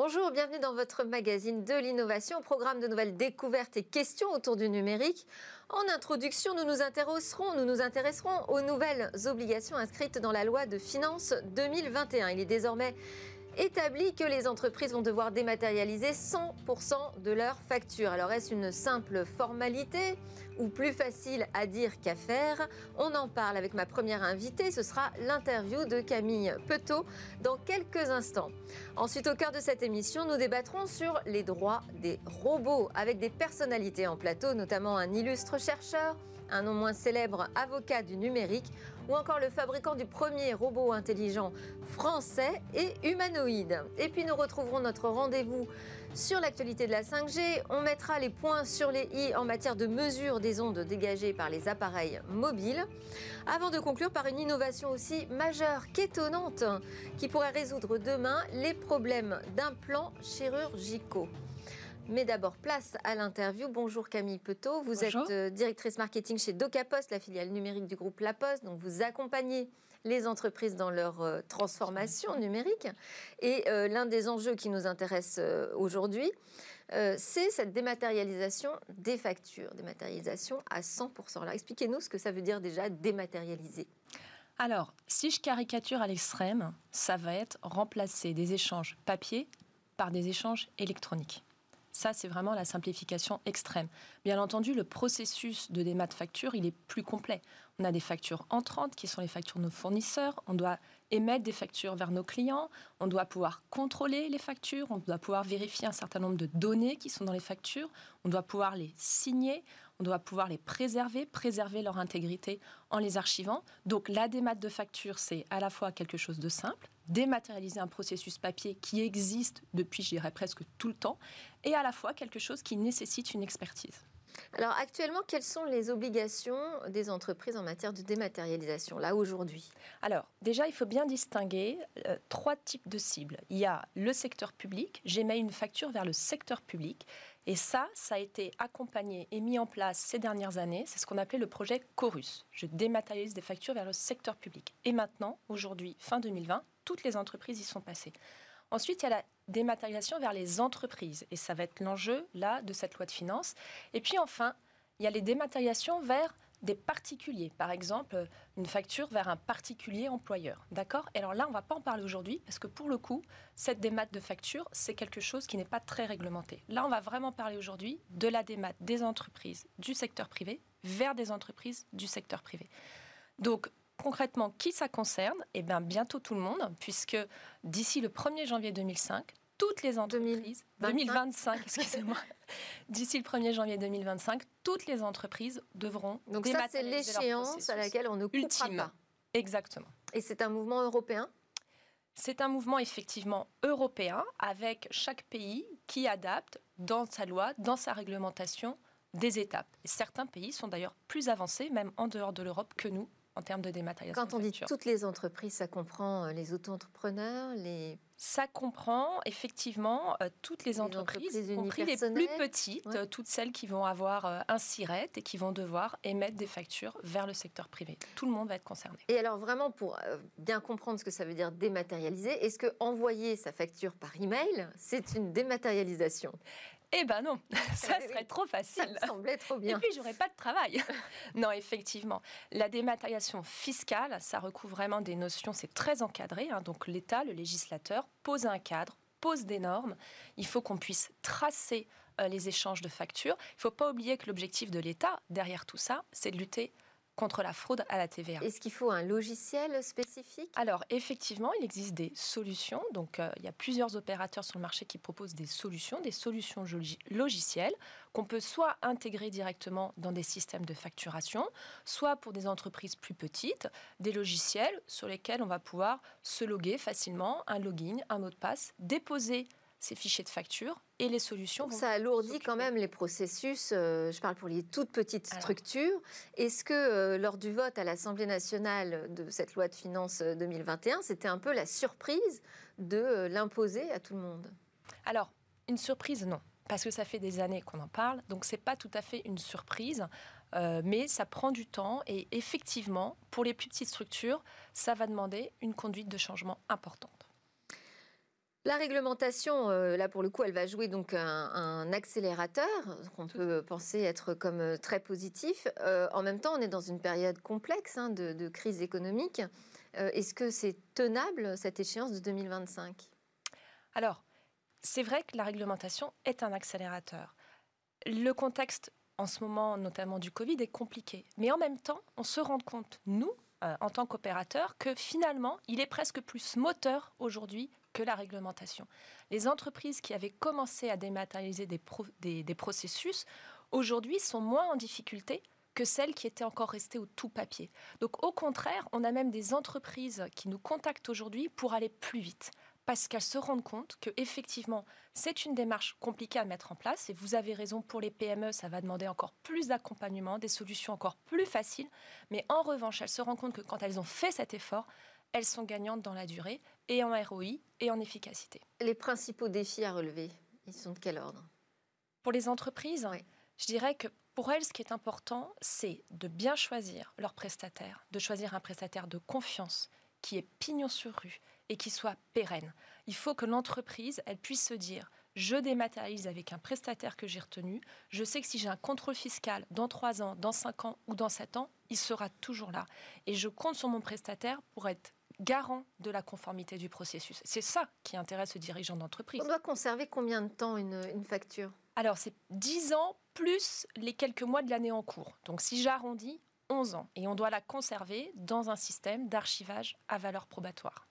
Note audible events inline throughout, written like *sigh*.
Bonjour, bienvenue dans votre magazine de l'innovation, programme de nouvelles découvertes et questions autour du numérique. En introduction, nous nous intéresserons, nous nous intéresserons aux nouvelles obligations inscrites dans la loi de finances 2021. Il est désormais établi que les entreprises vont devoir dématérialiser 100% de leurs factures. Alors est-ce une simple formalité ou plus facile à dire qu'à faire? On en parle avec ma première invitée, ce sera l'interview de Camille Petot dans quelques instants. Ensuite, au cœur de cette émission, nous débattrons sur les droits des robots avec des personnalités en plateau, notamment un illustre chercheur, un non moins célèbre avocat du numérique ou encore le fabricant du premier robot intelligent français et humanoïde. Et puis nous retrouverons notre rendez-vous sur l'actualité de la 5G. On mettra les points sur les i en matière de mesure des ondes dégagées par les appareils mobiles. Avant de conclure par une innovation aussi majeure qu'étonnante qui pourrait résoudre demain les problèmes d'implants chirurgicaux. Mais d'abord, place à l'interview. Bonjour Camille Petot, vous êtes euh, directrice marketing chez DocaPost, la filiale numérique du groupe La Poste. Donc vous accompagnez les entreprises dans leur euh, transformation numérique. Et euh, l'un des enjeux qui nous intéresse aujourd'hui, c'est cette dématérialisation des factures, dématérialisation à 100%. Alors expliquez-nous ce que ça veut dire déjà dématérialiser. Alors, si je caricature à l'extrême, ça va être remplacer des échanges papier par des échanges électroniques. Ça, c'est vraiment la simplification extrême. Bien entendu, le processus de démat facture, il est plus complet. On a des factures entrantes qui sont les factures de nos fournisseurs. On doit émettre des factures vers nos clients. On doit pouvoir contrôler les factures. On doit pouvoir vérifier un certain nombre de données qui sont dans les factures. On doit pouvoir les signer. On doit pouvoir les préserver, préserver leur intégrité en les archivant. Donc la démat de facture, c'est à la fois quelque chose de simple, dématérialiser un processus papier qui existe depuis, je dirais, presque tout le temps, et à la fois quelque chose qui nécessite une expertise. Alors actuellement, quelles sont les obligations des entreprises en matière de dématérialisation, là aujourd'hui? Alors déjà, il faut bien distinguer euh, trois types de cibles. Il y a le secteur public, j'émets une facture vers le secteur public, et ça, ça a été accompagné et mis en place ces dernières années, c'est ce qu'on appelait le projet Chorus. Je dématérialise des factures vers le secteur public. Et maintenant, aujourd'hui, fin 2020, toutes les entreprises y sont passées. Ensuite, il y a la dématérialisation vers les entreprises. Et ça va être l'enjeu, là, de cette loi de finances. Et puis enfin, il y a les dématérialisations vers des particuliers. Par exemple, une facture vers un particulier employeur. D'accord? Alors là, on ne va pas en parler aujourd'hui parce que pour le coup, cette démat de facture, c'est quelque chose qui n'est pas très réglementé. Là, on va vraiment parler aujourd'hui de la démat des entreprises du secteur privé vers des entreprises du secteur privé. Donc, concrètement, qui ça concerne Eh bien, bientôt tout le monde, puisque d'ici le 1er janvier 2005, toutes les entreprises, 2025, excusez-moi, *laughs* d'ici le 1er janvier 2025, toutes les entreprises devront Donc ça, c'est l'échéance à laquelle on ne coupera pas. Exactement. Et c'est un mouvement européen? C'est un mouvement effectivement européen avec chaque pays qui adapte dans sa loi, dans sa réglementation, des étapes. Et certains pays sont d'ailleurs plus avancés, même en dehors de l'Europe, que nous en termes de dématérialisation. Quand on dit toutes les entreprises, ça comprend euh, les auto-entrepreneurs, les ça comprend effectivement euh, toutes les, entreprises, y compris les plus petites, euh, toutes celles qui vont avoir un SIRET et qui vont devoir émettre des factures vers le secteur privé. Tout le monde va être concerné. Et alors vraiment, pour bien comprendre ce que ça veut dire dématérialiser, est-ce que envoyer sa facture par email, c'est une dématérialisation? Eh ben non, *laughs* *laughs* ça serait trop facile. Ça me semblait trop bien. Et puis j'aurais pas de travail. *laughs* non, effectivement, la dématérialisation fiscale, ça recouvre vraiment des notions, c'est très encadré. Hein. donc l'État, le législateur, pose un cadre, pose des normes. Il faut qu'on puisse tracer euh, les échanges de factures. Il ne faut pas oublier que l'objectif de l'État derrière tout ça, c'est de lutter contre la fraude à la TVA. Est-ce qu'il faut un logiciel spécifique? Alors, effectivement, il existe des solutions. Donc, euh, il y a plusieurs opérateurs sur le marché qui proposent des solutions, des solutions logicielles qu'on peut soit intégrer directement dans des systèmes de facturation, soit pour des entreprises plus petites, des logiciels sur lesquels on va pouvoir se loguer facilement, un login, un mot de passe, déposer ces fichiers de facture et les solutions. ça alourdit quand même les processus. Euh, je parle pour les toutes petites structures. Est-ce que euh, lors du vote à l'Assemblée nationale de cette loi de finances 2021, euh, c'était un peu la surprise de l'imposer à tout le monde? Alors, une surprise, non. Parce que ça fait des années qu'on en parle, donc c'est pas tout à fait une surprise, mais ça prend du temps et effectivement, pour les plus petites structures, ça va demander une conduite de changement importante. La réglementation, euh, là pour le coup, elle va jouer donc un, accélérateur, qu'on peut penser être comme euh, très positif. Euh, en même temps, on est dans une période complexe hein, de, crise économique. Est-ce que c'est tenable cette échéance de 2025 Alors, c'est vrai que la réglementation est un accélérateur. Le contexte en ce moment, notamment du Covid, est compliqué. Mais en même temps, on se rend compte, nous, en tant qu'opérateurs, que finalement, il est presque plus moteur aujourd'hui que la réglementation. Les entreprises qui avaient commencé à dématérialiser des, processus, aujourd'hui, sont moins en difficulté que celles qui étaient encore restées au tout papier. Donc au contraire, on a même des entreprises qui nous contactent aujourd'hui pour aller plus vite parce qu'elles se rendent compte que effectivement c'est une démarche compliquée à mettre en place et vous avez raison pour les PME ça va demander encore plus d'accompagnement des solutions encore plus faciles mais en revanche elles se rendent compte que quand elles ont fait cet effort elles sont gagnantes dans la durée et en ROI et en efficacité. Les principaux défis à relever, ils sont de quel ordre? Pour les entreprises, je dirais que pour elles, ce qui est important, c'est de bien choisir leur prestataire, de choisir un prestataire de confiance qui est pignon sur rue et qui soit pérenne. Il faut que l'entreprise, elle puisse se dire je dématérialise avec un prestataire que j'ai retenu. Je sais que si j'ai un contrôle fiscal dans 3 ans, dans 5 ans ou dans 7 ans, il sera toujours là. Et je compte sur mon prestataire pour être garant de la conformité du processus. C'est ça qui intéresse le dirigeant d'entreprise. On doit conserver combien de temps une, facture? Alors, c'est 10 ans plus les quelques mois de l'année en cours. Donc, si j'arrondis, 11 ans. Et on doit la conserver dans un système d'archivage à valeur probatoire.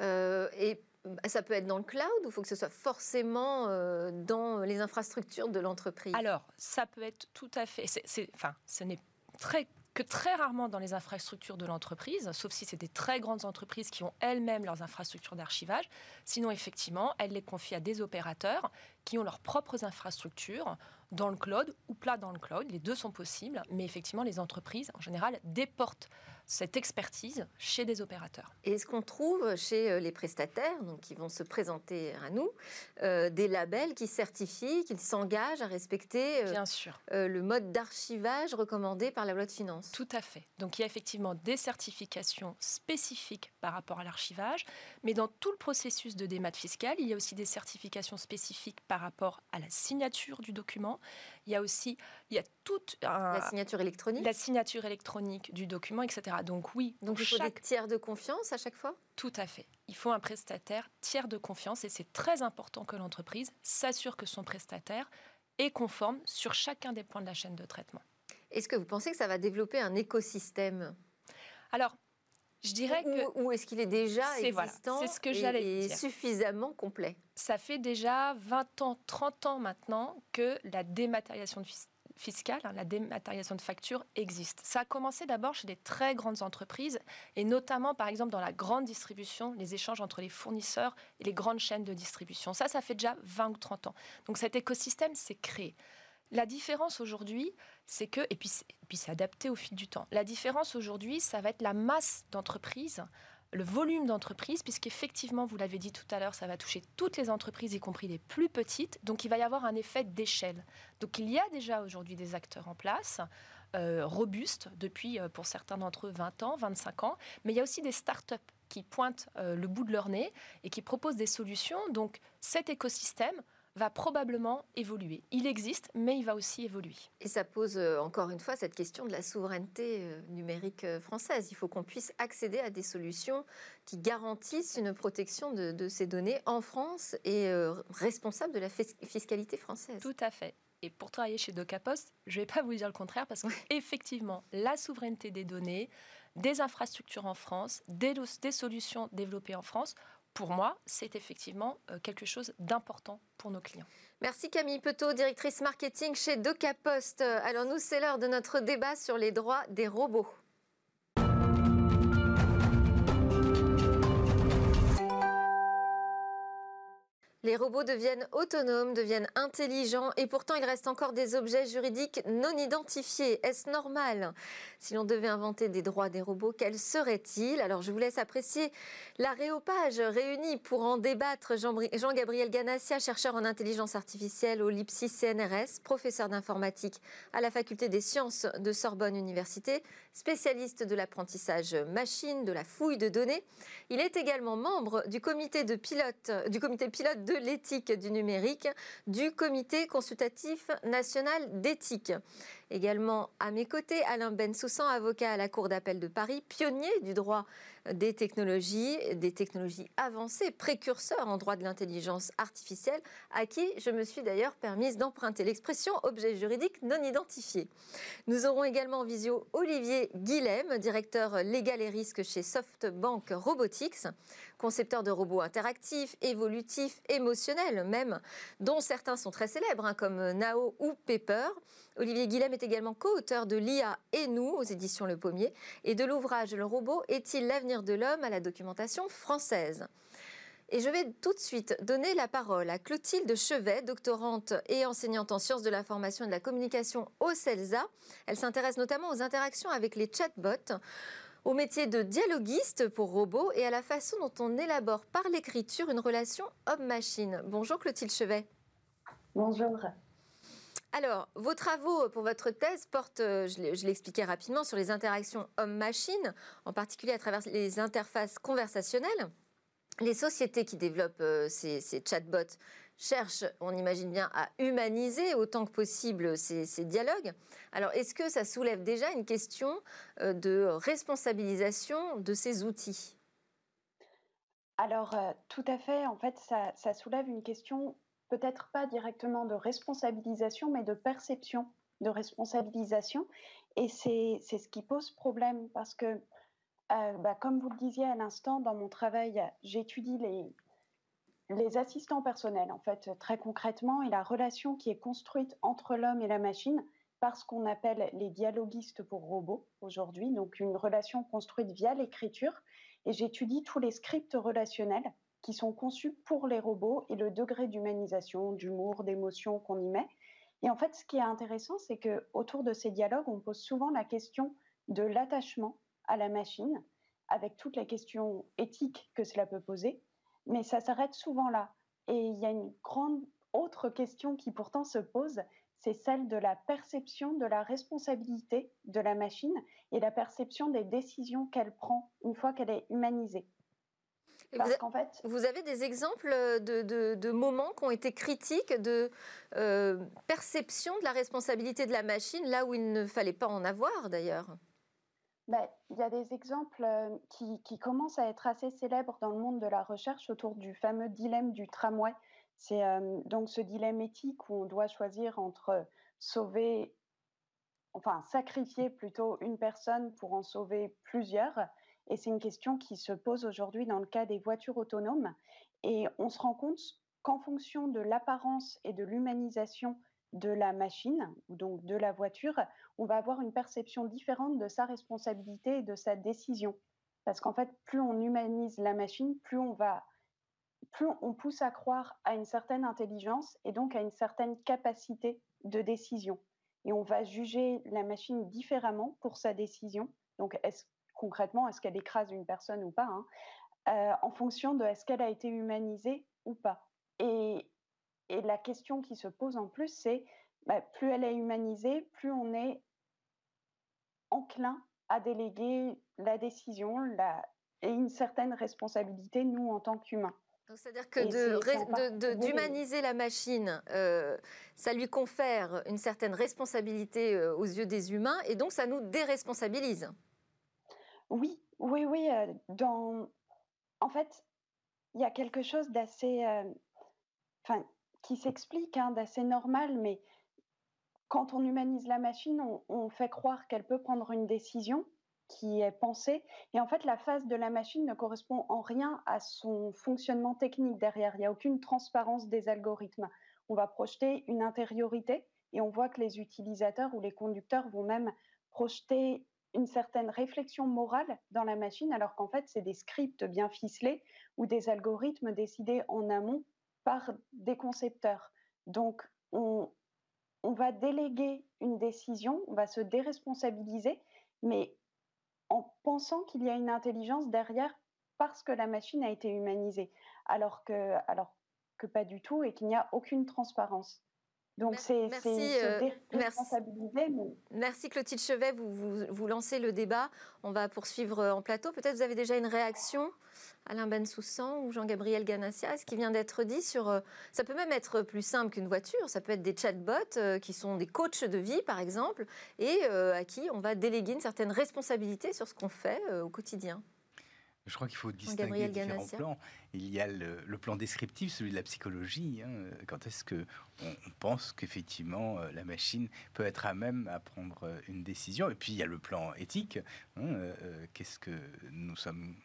Euh, et ça peut être dans le cloud ou il faut que ce soit forcément euh, dans les infrastructures de l'entreprise? Alors, ça peut être tout à fait. enfin, ce n'est très que très rarement dans les infrastructures de l'entreprise, sauf si c'est des très grandes entreprises qui ont elles-mêmes leurs infrastructures d'archivage. Sinon, effectivement, elles les confient à des opérateurs qui ont leurs propres infrastructures dans le cloud ou plat dans le cloud. Les deux sont possibles, mais effectivement, les entreprises, en général, déportent cette expertise chez des opérateurs. Et est-ce qu'on trouve chez euh, les prestataires, donc qui vont se présenter à nous, euh, des labels qui certifient qu'ils s'engagent à respecter euh, Bien sûr. le mode d'archivage recommandé par la loi de finances Tout à fait. Donc il y a effectivement des certifications spécifiques par rapport à l'archivage, mais dans tout le processus de démat fiscal, il y a aussi des certifications spécifiques par rapport à la signature du document. Il y a aussi il y a toute la signature électronique, la signature électronique du document, etc. Donc oui. Donc il faut chaque... des tiers de confiance à chaque fois? Tout à fait. Il faut un prestataire tiers de confiance et c'est très important que l'entreprise s'assure que son prestataire est conforme sur chacun des points de la chaîne de traitement. Est-ce que vous pensez que ça va développer un écosystème? Alors, je dirais que... Ou est-ce qu'il est déjà existant ce que et, suffisamment complet Ça fait déjà 20 ans, 30 ans maintenant que la dématérialisation de fiscale, hein, la dématérialisation de factures existe. Ça a commencé d'abord chez des très grandes entreprises et notamment par exemple dans la grande distribution, les échanges entre les fournisseurs et les grandes chaînes de distribution. Ça, ça fait déjà 20 ou 30 ans. Donc cet écosystème s'est créé. La différence aujourd'hui, c'est que, et puis, c'est adapté au fil du temps, la différence aujourd'hui, ça va être la masse d'entreprises le volume d'entreprises, puisqu'effectivement, vous l'avez dit tout à l'heure, ça va toucher toutes les entreprises, y compris les plus petites. Donc, il va y avoir un effet d'échelle. Donc, il y a déjà aujourd'hui des acteurs en place, euh, robustes, depuis, euh, pour certains d'entre eux, 20 ans, 25 ans. Mais il y a aussi des start-up qui pointent euh, le bout de leur nez et qui proposent des solutions. Donc, cet écosystème, va probablement évoluer. Il existe, mais il va aussi évoluer. Et ça pose euh, encore une fois cette question de la souveraineté euh, numérique euh, française. Il faut qu'on puisse accéder à des solutions qui garantissent une protection de, ces données en France et responsable de la fiscalité française. Tout à fait. Et pour travailler chez DocaPost, je ne vais pas vous dire le contraire parce qu'effectivement, la souveraineté des données, des infrastructures en France, des, des solutions développées en France pour moi, c'est effectivement euh, quelque chose d'important pour nos clients. Merci Camille Petot, directrice marketing chez DocaPost. Alors nous, c'est l'heure de notre débat sur les droits des robots. Les robots deviennent autonomes, deviennent intelligents et pourtant il reste encore des objets juridiques non identifiés. Est-ce normal? Si l'on devait inventer des droits des robots, quels seraient-ils? Alors je vous laisse apprécier l'aréopage réuni pour en débattre. Jean-Gabriel Ganassia, chercheur en intelligence artificielle au LIPSI CNRS, professeur d'informatique à la faculté des sciences de Sorbonne Université, spécialiste de l'apprentissage machine, de la fouille de données. Il est également membre du comité, de pilote, du comité pilote de l'éthique du numérique du comité consultatif national d'éthique. Également à mes côtés, Alain Bensoussan, avocat à la Cour d'appel de Paris, pionnier du droit des technologies, des technologies avancées, précurseurs en droit de l'intelligence artificielle, à qui je me suis d'ailleurs permise d'emprunter l'expression objet juridique non identifié. Nous aurons également en visio Olivier Guilhem, directeur légal et risque chez SoftBank Robotics, concepteur de robots interactifs, évolutifs, émotionnels même, dont certains sont très célèbres, hein, comme Nao ou Pepper. Olivier Guilhem est également co-auteur de l'IA et nous aux éditions Le Pommier et de l'ouvrage Le robot est-il l'avenir de l'homme à la documentation française. Et je vais tout de suite donner la parole à Clotilde Chevet, doctorante et enseignante en sciences de l'information et de la communication au CELSA. Elle s'intéresse notamment aux interactions avec les chatbots, au métier de dialoguiste pour robots et à la façon dont on élabore par l'écriture une relation homme-machine. Bonjour Clotilde Chevet. Bonjour. Alors, vos travaux pour votre thèse portent, euh, je l'expliquais rapidement, sur les interactions homme-machine, en particulier à travers les interfaces conversationnelles. Les sociétés qui développent euh, ces, chatbots cherchent, on imagine bien, à humaniser autant que possible ces, dialogues. Alors, est-ce que ça soulève déjà une question euh, de responsabilisation de ces outils? Alors, tout à fait. En fait, ça soulève une question peut-être pas directement de responsabilisation, mais de perception de responsabilisation. Et c'est ce qui pose problème parce que, euh, bah, comme vous le disiez à l'instant, dans mon travail, j'étudie les, les assistants personnels, en fait, très concrètement, et la relation qui est construite entre l'homme et la machine par ce qu'on appelle les dialoguistes pour robots aujourd'hui, donc une relation construite via l'écriture. Et j'étudie tous les scripts relationnels qui sont conçus pour les robots et le degré d'humanisation, d'humour, d'émotion qu'on y met. Et en fait, ce qui est intéressant, c'est que autour de ces dialogues, on pose souvent la question de l'attachement à la machine, avec toutes les questions éthiques que cela peut poser, mais ça s'arrête souvent là. Et il y a une grande autre question qui pourtant se pose, c'est celle de la perception de la responsabilité de la machine et la perception des décisions qu'elle prend une fois qu'elle est humanisée vous, fait, vous avez des exemples de, moments qui ont été critiques, de euh, perception de la responsabilité de la machine, là où il ne fallait pas en avoir d'ailleurs? Ben, il y a des exemples euh, qui, commencent à être assez célèbres dans le monde de la recherche autour du fameux dilemme du tramway. C'est euh, donc ce dilemme éthique où on doit choisir entre sauver, enfin sacrifier plutôt une personne pour en sauver plusieurs. Et c'est une question qui se pose aujourd'hui dans le cas des voitures autonomes. Et on se rend compte qu'en fonction de l'apparence et de l'humanisation de la machine, donc de la voiture, on va avoir une perception différente de sa responsabilité et de sa décision. Parce qu'en fait, plus on humanise la machine, plus on va plus on pousse à croire à une certaine intelligence et donc à une certaine capacité de décision. Et on va juger la machine différemment pour sa décision. Donc, est-ce concrètement, est-ce qu'elle écrase une personne ou pas, hein, euh, en fonction de est-ce qu'elle a été humanisée ou pas. Et, la question qui se pose en plus, c'est bah, plus elle est humanisée, plus on est enclin à déléguer la décision la, et une certaine responsabilité, nous, en tant qu'humains. C'est-à-dire que d'humaniser la machine, euh, ça lui confère une certaine responsabilité euh, aux yeux des humains et donc ça nous déresponsabilise. Oui, oui, oui. Euh. En fait, il y a quelque chose d'assez. Euh, enfin, qui s'explique, hein, d'assez normal, mais quand on humanise la machine, on, fait croire qu'elle peut prendre une décision qui est pensée. Et en fait, la phase de la machine ne correspond en rien à son fonctionnement technique derrière. Il n'y a aucune transparence des algorithmes. On va projeter une intériorité et on voit que les utilisateurs ou les conducteurs vont même projeter une certaine réflexion morale dans la machine, alors qu'en fait, c'est des scripts bien ficelés ou des algorithmes décidés en amont par des concepteurs. Donc, on, on va déléguer une décision, on va se déresponsabiliser, mais en pensant qu'il y a une intelligence derrière parce que la machine a été humanisée, alors que, alors que pas du tout et qu'il n'y a aucune transparence. Donc c'est euh, responsabiliser. Merci Clotilde Chevet, vous, vous, lancez le débat. On va poursuivre euh, en plateau. Peut-être vous avez déjà une réaction, Alain Bensoussan ou Jean-Gabriel Ganassia, ce qui vient d'être dit sur... Euh, ça peut même être plus simple qu'une voiture, ça peut être des chatbots qui sont des coachs de vie par exemple, et à qui on va déléguer une certaine responsabilité sur ce qu'on fait au quotidien. Je crois qu'il faut distinguer différents plans. Il y a le, plan descriptif, celui de la psychologie. Hein. Quand est-ce que on, pense qu'effectivement euh, la machine peut être à même à prendre euh, une décision? Et puis il y a le plan éthique. Hein, euh, qu'est-ce que nous sommes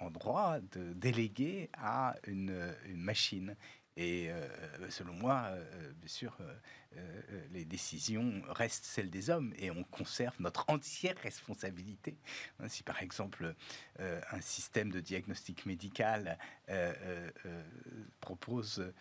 en droit de déléguer à une, une machine? Et selon moi, bien sûr, euh, euh, les décisions restent celles des hommes et on conserve notre *laughs* entière responsabilité. Hein, si par exemple euh, un système de diagnostic médical propose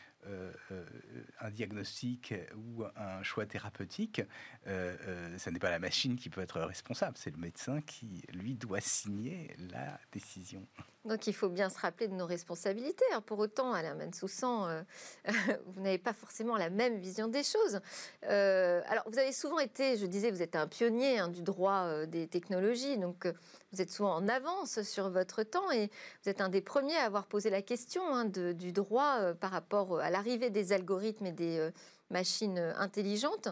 un diagnostic ou un choix thérapeutique, ce n'est pas la machine qui peut être responsable, c'est le médecin qui, lui, doit signer la décision. Donc il faut bien se rappeler de nos responsabilités. pour autant, Alain Mansoussan, *laughs* vous n'avez pas forcément la même vision des choses. Euh, alors, vous avez souvent été, je disais, vous êtes un pionnier hein, du droit euh, des technologies, donc euh, vous êtes souvent en avance sur votre temps et vous êtes un des premiers à avoir posé la question hein, du droit par rapport à l'arrivée des algorithmes et des machines intelligentes.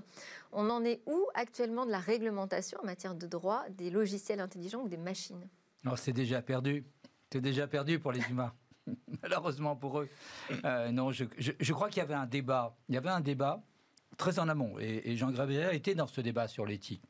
On en est où actuellement de la réglementation en matière de droit des logiciels intelligents ou des machines? Alors, c'est déjà perdu. C'est déjà perdu pour les humains. *laughs* Malheureusement pour eux. non, je, je crois qu'il y avait un débat. Il y avait un débat très en amont. Et, Jean Gravier était dans ce débat sur l'éthique.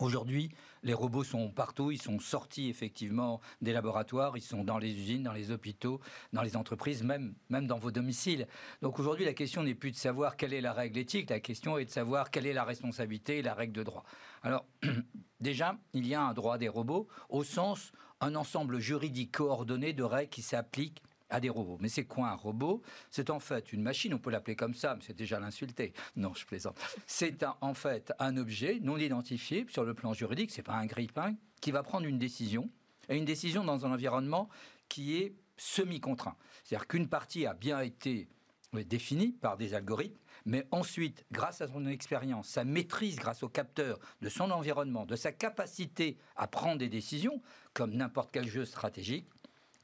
Aujourd'hui, les robots sont partout, ils sont sortis effectivement des laboratoires, ils sont dans les usines, dans les hôpitaux, dans les entreprises, même, même dans vos domiciles. Donc aujourd'hui, la question n'est plus de savoir quelle est la règle éthique, la question est de savoir quelle est la responsabilité et la règle de droit. Alors, *clears throat* déjà, il y a un droit des robots au sens un ensemble juridique coordonné de règles qui s'appliquent à des robots. Mais c'est quoi un robot? C'est en fait une machine, on peut l'appeler comme ça, mais c'est déjà l'insulter. Non, je plaisante. C'est en fait un objet non identifié sur le plan juridique, c'est pas un grille-pain, qui va prendre une décision, et une décision dans un environnement qui est semi-contraint. C'est-à-dire qu'une partie a bien été définie par des algorithmes, mais ensuite, grâce à son expérience, sa maîtrise grâce au capteur de son environnement, de sa capacité à prendre des décisions, comme n'importe quel jeu stratégique,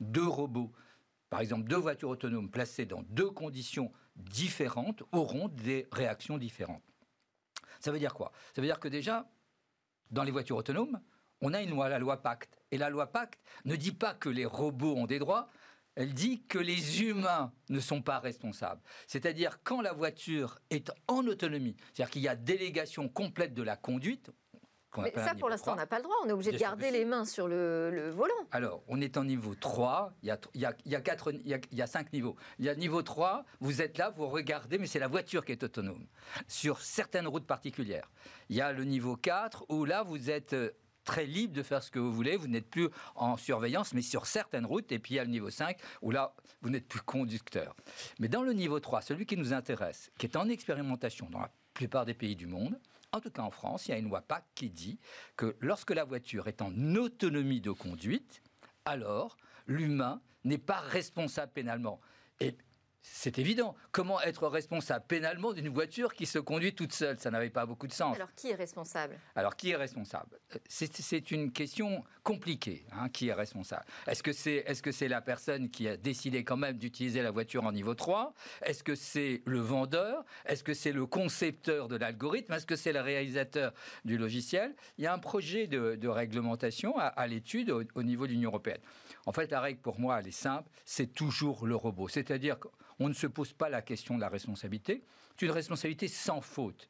deux robots par exemple, deux voitures autonomes placées dans deux conditions différentes auront des réactions différentes. Ça veut dire quoi? Ça veut dire que déjà, dans les voitures autonomes, on a une loi, la loi Pacte. Et la loi Pacte ne dit pas que les robots ont des droits, elle dit que les humains ne sont pas responsables. C'est-à-dire quand la voiture est en autonomie, c'est-à-dire qu'il y a délégation complète de la conduite, mais ça, pour l'instant, on n'a pas le droit. On est obligé de garder les mains sur le, volant. Alors, on est en niveau 3. Il y a, il y a, il y a, quatre, il y a, cinq niveaux. Il y a niveau 3, vous êtes là, vous regardez, mais c'est la voiture qui est autonome. Sur certaines routes particulières. Il y a le niveau 4, où là, vous êtes euh, très libre de faire ce que vous voulez. Vous n'êtes plus en surveillance, mais sur certaines routes. Et puis il y a le niveau 5, où là, vous n'êtes plus conducteur. Mais dans le niveau 3, celui qui nous intéresse, qui est en expérimentation dans la plupart des pays du monde, en tout cas en France, il y a une loi PAC qui dit que lorsque la voiture est en autonomie de conduite, alors l'humain n'est pas responsable pénalement. Et c'est évident. Comment être responsable pénalement d'une voiture qui se conduit toute seule? Ça n'avait pas beaucoup de sens. Alors qui est responsable? Alors qui est responsable? C'est une question compliquée. Hein, qui est responsable Est-ce que c'est est -ce c'est la personne qui a décidé quand même d'utiliser la voiture en niveau 3 Est-ce que c'est le vendeur? Est-ce que c'est le concepteur de l'algorithme? Est-ce que c'est le réalisateur du logiciel? Il y a un projet de, réglementation à, l'étude au, au niveau de l'Union européenne. En fait, la règle pour moi, elle est simple, c'est toujours le robot. C'est-à-dire on ne se pose pas la question de la responsabilité. C'est une responsabilité sans faute.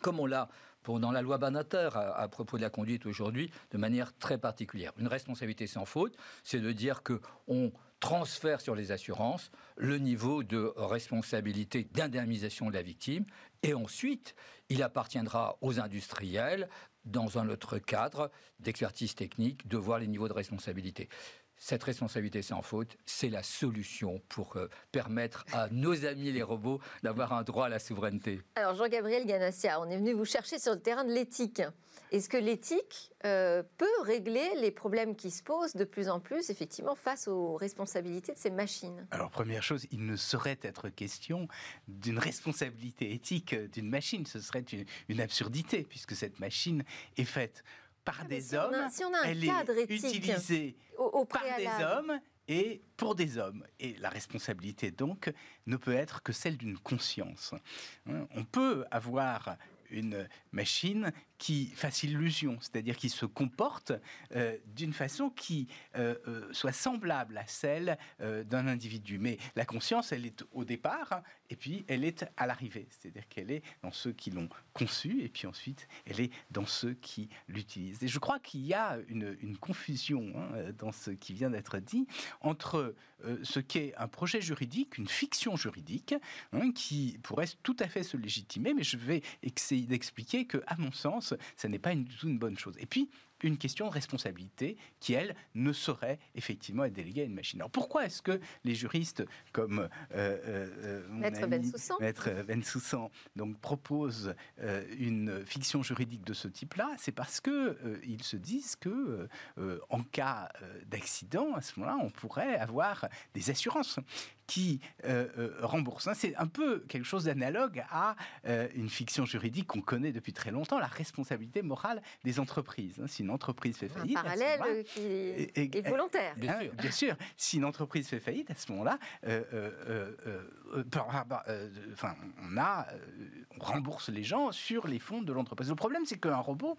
Comme on l'a dans la loi Banater à, propos de la conduite aujourd'hui, de manière très particulière. Une responsabilité sans faute, c'est de dire que on transfère sur les assurances le niveau de responsabilité d'indemnisation de la victime et ensuite il appartiendra aux industriels dans un autre cadre d'expertise technique de voir les niveaux de responsabilité. Cette responsabilité sans faute, c'est la solution pour euh, permettre à nos amis les robots d'avoir un droit à la souveraineté. Alors Jean-Gabriel Ganassia, on est venu vous chercher sur le terrain de l'éthique. Est-ce que l'éthique euh, peut régler les problèmes qui se posent de plus en plus, effectivement, face aux responsabilités de ces machines? Alors, première chose, il ne saurait être question d'une responsabilité éthique d'une machine. Ce serait une absurdité, puisque cette machine est faite par des hommes. si on a un elle cadre est utilisée au, par des hommes et pour des hommes. Et la responsabilité, donc, ne peut être que celle d'une conscience. Hein, on peut avoir une machine qui fasse illusion, c'est-à-dire qui se comporte euh, d'une façon qui euh, euh, soit semblable à celle d'un individu. Mais la conscience, elle est au départ et puis elle est à l'arrivée, c'est-à-dire qu'elle est dans ceux qui l'ont conçue et puis ensuite elle est dans ceux qui l'utilisent. Et je crois qu'il y a une, confusion hein, dans ce qui vient d'être dit entre ce qu'est un projet juridique, une fiction juridique, hein, qui pourrait tout à fait se légitimer, mais je vais essayer d'expliquer que, à mon sens, ce n'est pas une, une bonne chose. Et puis, une question de responsabilité qui, elle, ne saurait effectivement être déléguée à une machine. Alors pourquoi est-ce que les juristes comme euh, euh, euh Maître Bensoussan Maître Bensoussan donc proposent euh, une fiction juridique de ce type-là C'est parce que ils se disent que en cas d'accident, à ce moment-là, on pourrait avoir des assurances qui remboursent. Hein, c'est un peu quelque chose d'analogue à une fiction juridique qu'on connaît depuis très longtemps, la responsabilité morale des entreprises. Hein, sinon, entreprise fait faillite. Un parallèle qui est, volontaire. Bien, sûr. bien, sûr. Si une entreprise fait faillite, à ce moment-là, euh, euh, euh, enfin, on a, on rembourse les gens sur les fonds de l'entreprise. Le problème, c'est qu'un robot,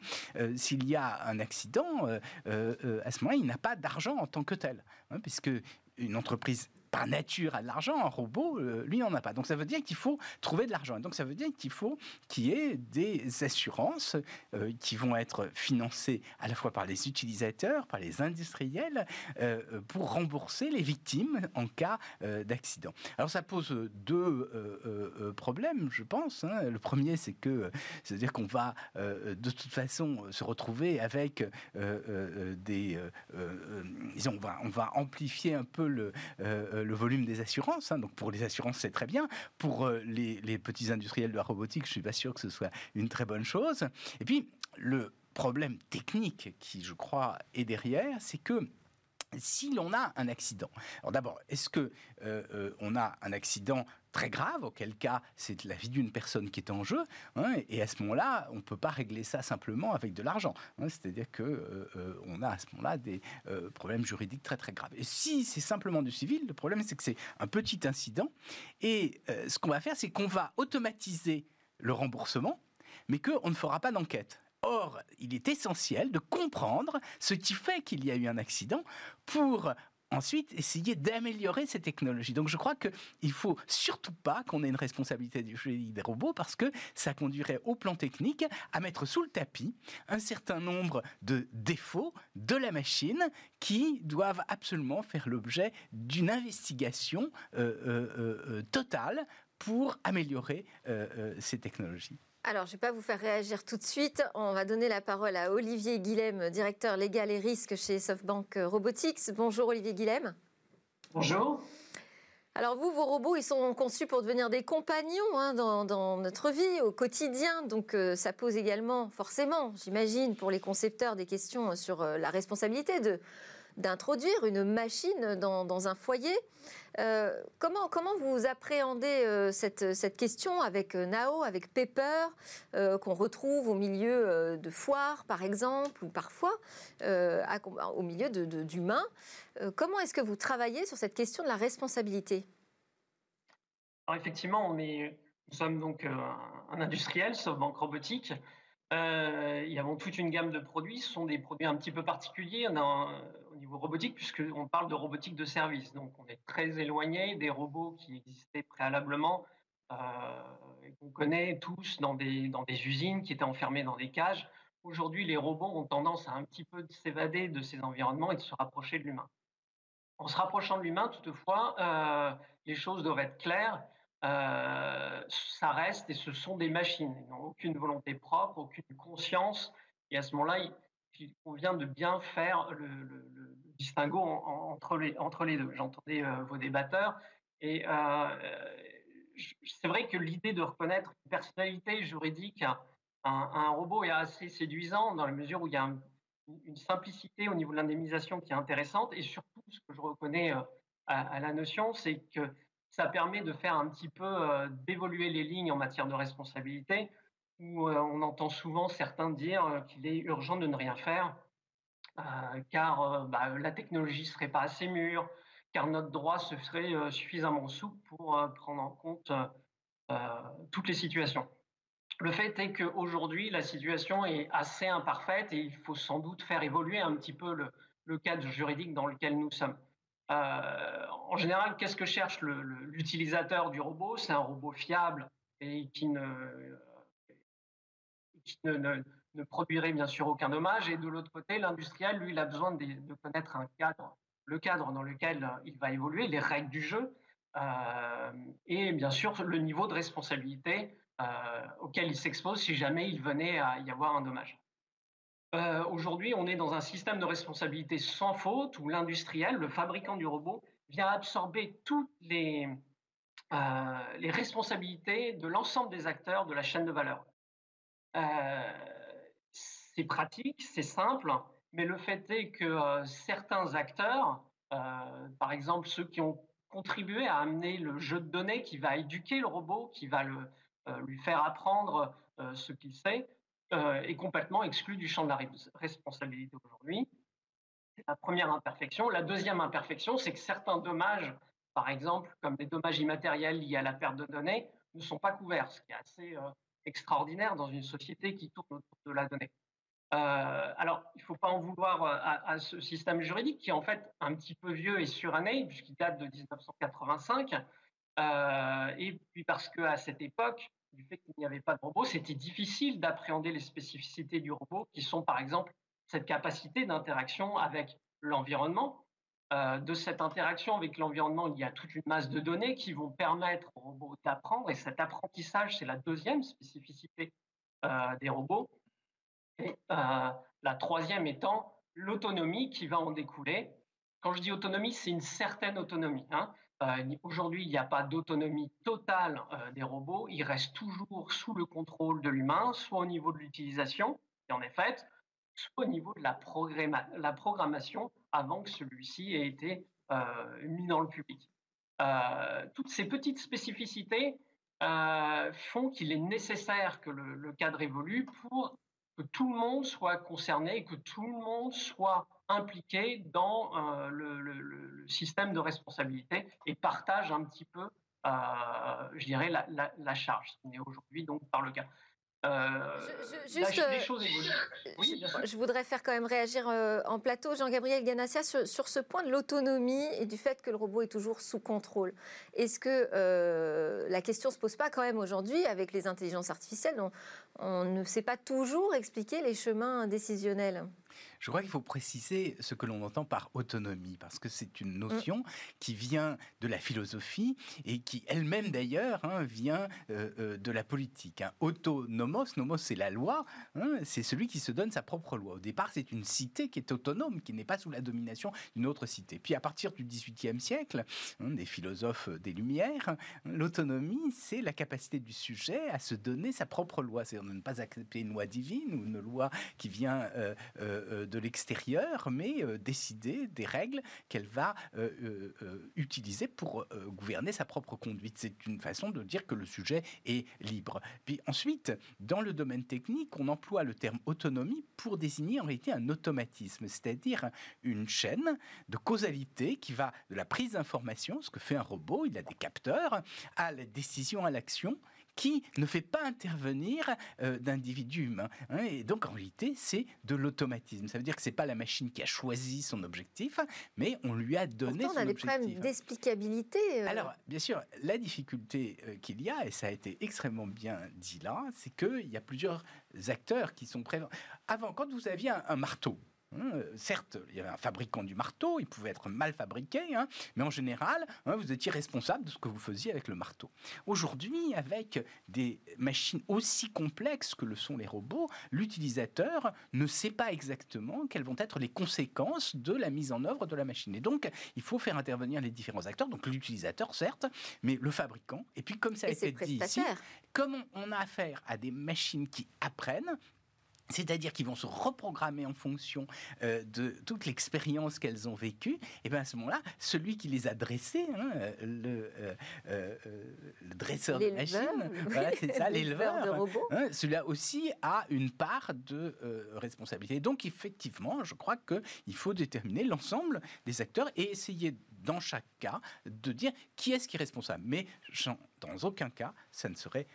s'il y a un accident, à ce moment-là, il n'a pas d'argent en tant que tel, hein, puisque une entreprise par nature a de l'argent, un robot, euh, lui, n'en a pas. Donc ça veut dire qu'il faut trouver de l'argent. Donc ça veut dire qu'il faut qu'il y ait des assurances euh, qui vont être financées à la fois par les utilisateurs, par les industriels, euh, pour rembourser les victimes en cas d'accident. Alors ça pose deux problèmes, je pense. Hein. Le premier, c'est que, c'est-à-dire qu'on va de toute façon se retrouver avec des, disons, on va, on va amplifier un peu le le volume des assurances. Hein. donc pour les assurances, c'est très bien. Pour euh, les, les, petits industriels de la robotique, je suis pas sûr que ce soit une très bonne chose. Et puis le problème technique qui, je crois, est derrière, c'est que si l'on a un accident, alors d'abord, est-ce que euh, euh, on a un accident très grave, auquel cas c'est la vie d'une personne qui est en jeu, hein, et à ce moment-là, on ne peut pas régler ça simplement avec de l'argent. Hein. C'est-à-dire que euh, on a à ce moment-là des problèmes juridiques très très graves. Et si c'est simplement du civil, le problème c'est que c'est un petit incident, et ce qu'on va faire, c'est qu'on va automatiser le remboursement, mais qu'on ne fera pas d'enquête. Or, il est essentiel de comprendre ce qui fait qu'il y a eu un accident pour ensuite essayer d'améliorer ces technologies. Donc je crois qu'il ne faut surtout pas qu'on ait une responsabilité du des robots parce que ça conduirait au plan technique à mettre sous le tapis un certain nombre de défauts de la machine qui doivent absolument faire l'objet d'une investigation euh, euh, euh, totale pour améliorer ces technologies. Alors, je ne vais pas vous faire réagir tout de suite. On va donner la parole à Olivier Guilhem, directeur légal et risque chez SoftBank Robotics. Bonjour Olivier Guilhem. Bonjour. Alors vous, vos robots, ils sont conçus pour devenir des compagnons hein, dans, notre vie au quotidien. Donc euh, ça pose également, forcément, j'imagine, pour les concepteurs, des questions sur euh, la responsabilité de d'introduire une machine dans, un foyer. Euh, comment, comment vous appréhendez euh, cette, cette, question avec euh, Nao, avec Pepper, qu'on retrouve au milieu de foires, par exemple, ou parfois au milieu d'humains? Comment est-ce que vous travaillez sur cette question de la responsabilité? Alors effectivement, on nous sommes donc un industriel, SoftBank Robotique. Euh, y avons toute une gamme de produits. Ce sont des produits un petit peu particuliers au niveau robotique, puisqu'on parle de robotique de service. Donc, on est très éloigné des robots qui existaient préalablement, euh, qu'on connaît tous dans des, usines qui étaient enfermés dans des cages. Aujourd'hui, les robots ont tendance à un petit peu s'évader de ces environnements et de se rapprocher de l'humain. En se rapprochant de l'humain, toutefois, euh, les choses doivent être claires. Euh, ça reste et ce sont des machines. Ils n'ont aucune volonté propre, aucune conscience. Et à ce moment-là, qu'il convient de bien faire le, distinguo entre, les, deux. J'entendais vos débatteurs et c'est vrai que l'idée de reconnaître une personnalité juridique à un, robot est assez séduisant dans la mesure où il y a une simplicité au niveau de l'indemnisation qui est intéressante et surtout ce que je reconnais à, à la notion, c'est que ça permet de faire un petit peu d'évoluer les lignes en matière de responsabilité où on entend souvent certains dire qu'il est urgent de ne rien faire car bah, la technologie serait pas assez mûre, car notre droit se ferait euh, suffisamment souple pour euh, prendre en compte euh, toutes les situations. Le fait est qu'aujourd'hui, la situation est assez imparfaite et il faut sans doute faire évoluer un petit peu le, cadre juridique dans lequel nous sommes. en général, qu'est-ce que cherche l'utilisateur du robot? C'est un robot fiable et qui ne, ne, produirait bien sûr aucun dommage. Et de l'autre côté, l'industriel, lui, a besoin de, connaître un cadre le cadre dans lequel euh, il va évoluer, les règles du jeu, euh, et bien sûr le niveau de responsabilité euh, auquel il s'expose si jamais il venait à y avoir un dommage. Aujourd'hui, on est dans un système de responsabilité sans faute où l'industriel, le fabricant du robot, vient absorber toutes les responsabilités de l'ensemble des acteurs de la chaîne de valeur. C'est pratique, c'est simple, mais le fait est que euh, certains acteurs, euh, par exemple ceux qui ont contribué à amener le jeu de données qui va éduquer le robot, qui va euh, lui faire apprendre ce qu'il sait, est complètement exclu du champ de la responsabilité aujourd'hui. C'est la première imperfection. La deuxième imperfection, c'est que certains dommages, par exemple, comme des dommages immatériels liés à la perte de données, ne sont pas couverts, ce qui est assez extraordinaire dans une société qui tourne autour de la donnée. Euh, alors, il ne faut pas en vouloir euh, à, ce système juridique qui est en fait un petit peu vieux et suranné, puisqu'il date de 1985. Euh, et puis parce qu'à cette époque, du fait qu'il n'y avait pas de robot, c'était difficile d'appréhender les spécificités du robot, qui sont par exemple cette capacité d'interaction avec l'environnement. De cette interaction avec l'environnement, il y a toute une masse de données qui vont permettre au robot d'apprendre, et cet apprentissage, c'est la deuxième spécificité des robots. Et euh, la troisième étant l'autonomie qui va en découler. Quand je dis autonomie, c'est une certaine autonomie. Hein. Euh, aujourd'hui, il n'y a pas d'autonomie totale euh, des robots. Ils restent toujours sous le contrôle de l'humain, soit au niveau de l'utilisation qui en est faite, soit au niveau de la programmation avant que celui-ci ait été mis dans le public. toutes ces petites spécificités font qu'il est nécessaire que le, cadre évolue pour que tout le monde soit concerné et que tout le monde soit impliqué dans euh, le, système de responsabilité et partage un petit peu, euh, je dirais, la, charge, ce qui est aujourd'hui donc par le cas. Euh, juste, je, voudrais faire quand même réagir euh, en plateau Jean-Gabriel Ganassia sur, ce point de l'autonomie et du fait que le robot est toujours sous contrôle. Est-ce que euh, la question se pose pas quand même aujourd'hui avec les intelligences artificielles on ne sait pas toujours expliquer les chemins décisionnels? Je crois qu'il faut préciser ce que l'on entend par autonomie, parce que c'est une notion qui vient de la philosophie et qui elle-même d'ailleurs hein, vient euh, euh, de la politique. Hein. Autonomos, nomos c'est la loi, hein, c'est celui qui se donne sa propre loi. Au départ, c'est une cité qui est autonome, qui n'est pas sous la domination d'une autre cité. Puis à partir du XVIIIe siècle, des philosophes des Lumières, l'autonomie, c'est la capacité du sujet à se donner sa propre loi, c'est-à-dire de ne pas accepter une loi divine ou une loi qui vient euh, de l'extérieur, mais euh, décider des règles qu'elle va euh, euh, utiliser pour gouverner sa propre conduite. C'est une façon de dire que le sujet est libre. Puis ensuite, dans le domaine technique, on emploie le terme autonomie pour désigner en réalité un automatisme, c'est-à-dire une chaîne de causalité qui va de la prise d'information, ce que fait un robot, il a des capteurs, à la décision, à l'action, qui ne fait pas intervenir euh, d'individus humains. Hein. et donc, en réalité, c'est de l'automatisme. Ça veut dire que ce n'est pas la machine qui a choisi son objectif, mais on lui a donné Pourtant, son on a des problèmes d'explicabilité. Euh. Alors, bien sûr, la difficulté euh, qu'il y a, et ça a été extrêmement bien dit là, c'est qu'il y a plusieurs acteurs qui sont présents. Avant, quand vous aviez un, marteau, Hein. Certes, il y avait un fabricant du marteau, il pouvait être mal fabriqué, hein, mais en général, hein, vous étiez responsable de ce que vous faisiez avec le marteau. Aujourd'hui, avec des machines aussi complexes que le sont les robots, l'utilisateur ne sait pas exactement quelles vont être les conséquences de la mise en œuvre de la machine. Et donc, il faut faire intervenir les différents acteurs, donc l'utilisateur, certes, mais le fabricant. Et puis, comme ça a été dit ici, comme on a affaire à des machines qui apprennent, c'est-à-dire qu'ils vont se reprogrammer en fonction euh, de toute l'expérience qu'elles ont vécue, et bien à ce moment-là, celui qui les a dressés, hein, le, euh, euh, le, dresseur de machine, voilà, c'est ça, *laughs* l'éleveur, hein, celui-là aussi a une part de responsabilité. Donc effectivement, je crois qu'il faut déterminer l'ensemble des acteurs et essayer dans chaque cas de dire qui est-ce qui est responsable. Mais dans aucun cas, ça ne serait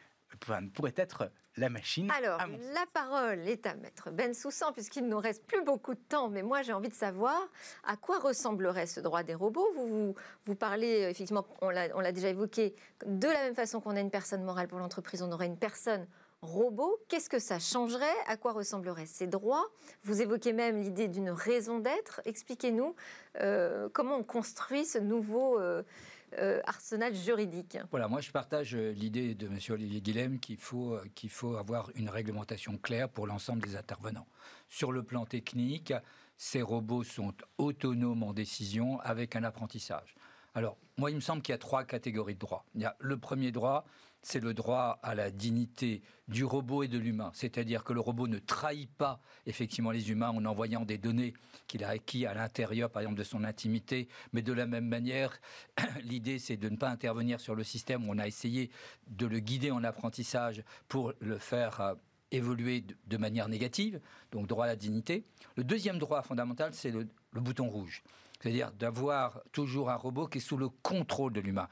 pourrait être la machine. Alors, la parole est à Maître Ben Soussan, puisqu'il ne nous reste plus beaucoup de temps, mais moi j'ai envie de savoir à quoi ressemblerait ce droit des robots. Vous, vous, parlez, euh, effectivement, on l'a déjà évoqué, de la même façon qu'on a une personne morale pour l'entreprise, on aurait une personne robot. Qu'est-ce que ça changerait? À quoi ressembleraient ces droits? Vous évoquez même l'idée d'une raison d'être. Expliquez-nous euh, comment on construit ce nouveau... Euh, euh, arsenal juridique. Voilà, moi je partage euh, l'idée de M. Olivier Guilhem qu'il faut, euh, qu'il faut avoir une réglementation claire pour l'ensemble des intervenants. Sur le plan technique, ces robots sont autonomes en décision avec un apprentissage. Alors, moi, il me semble qu'il y a trois catégories de droits. Il y a le premier droit, c'est le droit à la dignité du robot et de l'humain. C'est-à-dire que le robot ne trahit pas effectivement les humains en envoyant des données qu'il a acquis à l'intérieur, par exemple, de son intimité. Mais de la même manière, *clears throat* l'idée, c'est de ne pas intervenir sur le système. On a essayé de le guider en apprentissage pour le faire euh, évoluer de manière négative, donc droit à la dignité. Le deuxième droit fondamental, c'est le, le bouton rouge c'est-à-dire d'avoir toujours un robot qui est sous le contrôle de l'humain.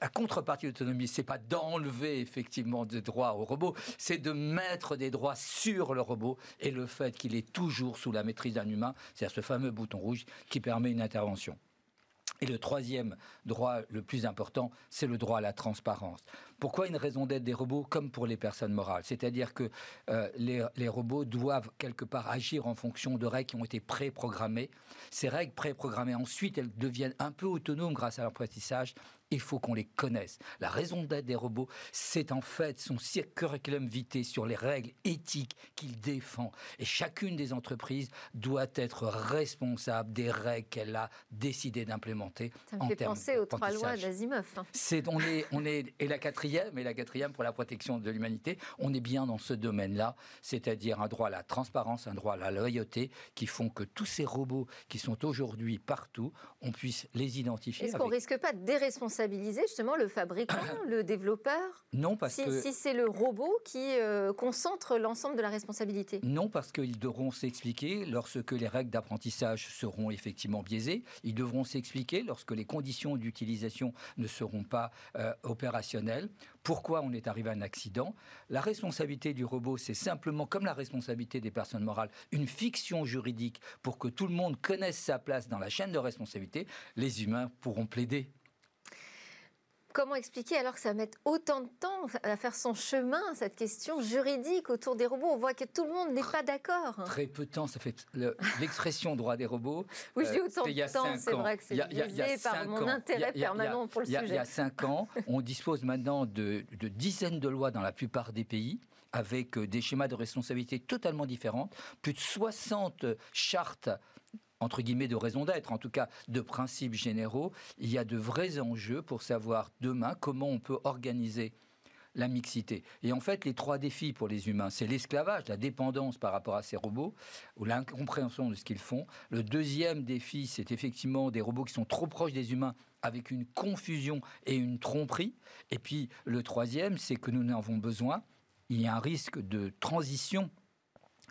La contrepartie de l'autonomie, c'est pas d'enlever effectivement des droits au robot, c'est de mettre des droits sur le robot et le fait qu'il est toujours sous la maîtrise d'un humain, c'est-à-dire ce fameux bouton rouge qui permet une intervention. Et le troisième droit le plus important, c'est le droit à la transparence. Pourquoi une raison d'être des robots comme pour les personnes morales? C'est-à-dire que euh, les, les, robots doivent quelque part agir en fonction de règles qui ont été préprogrammées. Ces règles préprogrammées, ensuite, elles deviennent un peu autonomes grâce à l'apprentissage il faut qu'on les connaisse. La raison d'être des robots, c'est en fait son curriculum vitae sur les règles éthiques qu'il défend. Et chacune des entreprises doit être responsable des règles qu'elle a décidé d'implémenter. Ça me fait penser aux trois lois d'Asimov. Hein. C'est, on est, *laughs* on est, et la quatrième, et la quatrième pour la protection de l'humanité, on est bien dans ce domaine-là, c'est-à-dire un droit à la transparence, un droit à la loyauté, qui font que tous ces robots qui sont aujourd'hui partout, on puisse les identifier. Est-ce qu'on risque pas de déresponsabiliser responsabiliser justement le fabricant, *coughs* le développeur Non, parce que... Si c'est le robot qui euh, concentre l'ensemble de la responsabilité Non, parce qu'ils devront s'expliquer lorsque les règles d'apprentissage seront effectivement biaisées. Ils devront s'expliquer lorsque les conditions d'utilisation ne seront pas euh, opérationnelles. Pourquoi on est arrivé à un accident? La responsabilité du robot, c'est simplement, comme la responsabilité des personnes morales, une fiction juridique pour que tout le monde connaisse sa place dans la chaîne de responsabilité. Les humains pourront plaider Comment expliquer alors que ça met autant de temps à faire son chemin, cette question juridique autour des robots? On voit que tout le monde n'est pas d'accord. Très peu de temps, ça fait l'expression droit des robots. Oui, je dis euh, autant de temps, c'est vrai que c'est biaisé par mon intérêt permanent pour le sujet. Il y a cinq ans, *laughs* on dispose maintenant de, de dizaines de lois dans la plupart des pays avec euh, des schémas de responsabilité totalement différents, plus de 60 chartes entre guillemets, de raison d'être, en tout cas de principes généraux, il y a de vrais enjeux pour savoir demain comment on peut organiser la mixité. Et en fait, les trois défis pour les humains, c'est l'esclavage, la dépendance par rapport à ces robots, ou l'incompréhension de ce qu'ils font. Le deuxième défi, c'est effectivement des robots qui sont trop proches des humains avec une confusion et une tromperie. Et puis le troisième, c'est que nous en avons besoin. Il y a un risque de transition